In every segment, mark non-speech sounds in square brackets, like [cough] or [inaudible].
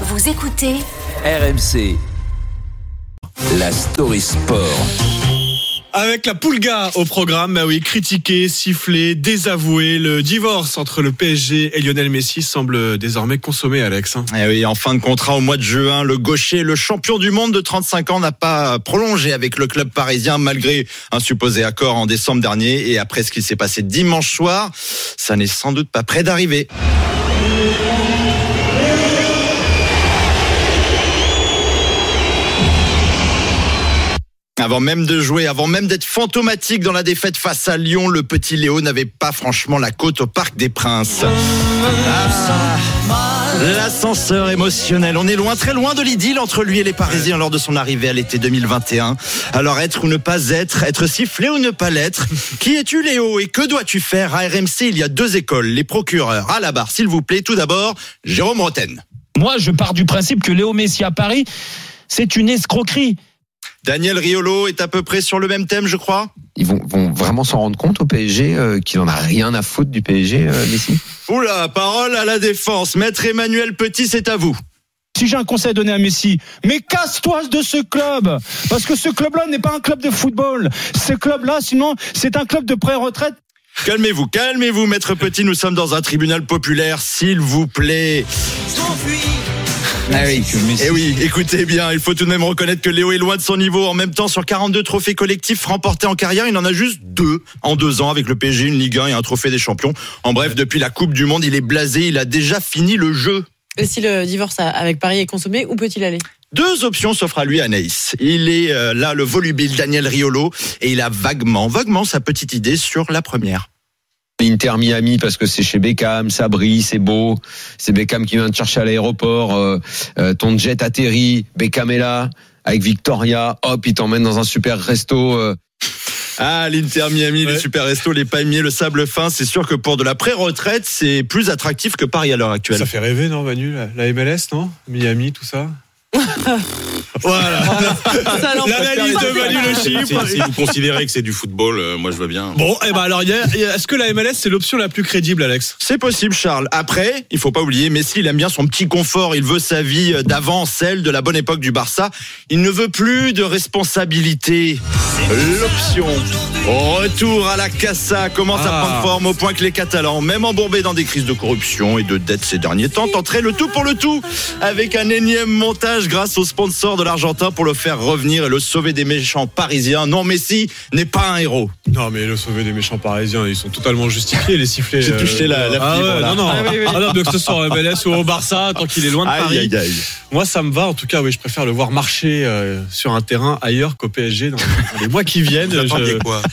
Vous écoutez RMC. La story sport. Avec la Poulga au programme, bah oui, critiqué, sifflé, désavoué, le divorce entre le PSG et Lionel Messi semble désormais consommé, Alex. hein. Eh oui, en fin de contrat au mois de juin, le gaucher, le champion du monde de 35 ans, n'a pas prolongé avec le club parisien malgré un supposé accord en décembre dernier. Et après ce qui s'est passé dimanche soir, ça n'est sans doute pas près d'arriver. Avant même de jouer, avant même d'être fantomatique dans la défaite face à Lyon, le petit Léo n'avait pas franchement la côte au Parc des Princes. Ah, L'ascenseur émotionnel. On est loin, très loin de l'idylle entre lui et les Parisiens lors de son arrivée à l'été 2021. Alors être ou ne pas être, être sifflé ou ne pas l'être. Qui es-tu Léo et que dois-tu faire À RMC, il y a deux écoles, les procureurs. À la barre, s'il vous plaît. Tout d'abord, Jérôme Roten. Moi, je pars du principe que Léo Messi à Paris, c'est une escroquerie. Daniel Riolo est à peu près sur le même thème, je crois. Ils vont, vont vraiment s'en rendre compte au PSG euh, qu'il en a rien à foutre du PSG, euh, Messi Oula, parole à la défense. Maître Emmanuel Petit, c'est à vous. Si j'ai un conseil à donner à Messi, mais casse-toi de ce club Parce que ce club-là n'est pas un club de football. Ce club-là, sinon, c'est un club de pré-retraite. Calmez-vous, calmez-vous, Maître Petit. Nous sommes dans un tribunal populaire, s'il vous plaît. Ah oui. Eh oui, écoutez bien, il faut tout de même reconnaître que Léo est loin de son niveau. En même temps, sur 42 trophées collectifs remportés en carrière, il en a juste deux en deux ans avec le PSG, une Ligue 1 et un trophée des champions. En bref, depuis la Coupe du Monde, il est blasé, il a déjà fini le jeu. Et si le divorce avec Paris est consommé, où peut-il aller? Deux options s'offrent à lui à Nice. Il est euh, là le volubile Daniel Riolo et il a vaguement, vaguement sa petite idée sur la première. L'Inter Miami parce que c'est chez Beckham, ça brille, c'est beau. C'est Beckham qui vient te chercher à l'aéroport. euh, euh, ton jet atterrit, Beckham est là avec Victoria. Hop, il t'emmène dans un super resto. euh. Ah, l'Inter Miami, les Ouais. super restos, les palmiers, le sable fin, c'est sûr que pour de la pré-retraite, c'est plus attractif que Paris à l'heure actuelle. Ça fait rêver, non, Manu la, la MLS, non? Miami, tout ça? [laughs] Voilà. L'empêche L'analyse de Manu le Si, chiffre. si vous considérez que c'est du football, euh, moi je veux bien. Bon, eh ben alors, il y a- il y a- est-ce que la MLS c'est l'option la plus crédible, Alex? C'est possible, Charles. Après, il faut pas oublier, Messi, il aime bien son petit confort. Il veut sa vie d'avant, celle de la bonne époque du Barça. Il ne veut plus de responsabilité. L'option. Retour à la Casa commence à Ah. prendre forme au point que les Catalans, même embourbés dans des crises de corruption et de dettes ces derniers temps, tenteraient le tout pour le tout avec un énième montage grâce au sponsor de l'Argentin pour le faire revenir et le sauver des méchants parisiens. Non, Messi n'est pas un héros. Non, mais le sauver des méchants parisiens, ils sont totalement justifiés, les sifflets. J'ai touché la- la ah fibre, ouais, là. Non, non. Ah oui, oui. Ah non, mais que ce soit en MLS ou au Barça, tant qu'il est loin de Paris. Aïe, aïe, aïe. Moi, ça me va. En tout cas, oui, je préfère le voir marcher euh, sur un terrain ailleurs qu'au PSG dans, dans les mois qui viennent. Vous Je- quoi [laughs]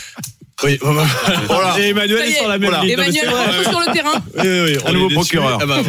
Oui, Voilà. et Emmanuel y est sur est. la même Voilà. ligne. Non, Emmanuel vrai. retour sur le terrain. Oui, oui, oui, Un on nouveau est déçus. procureur. Ah bah,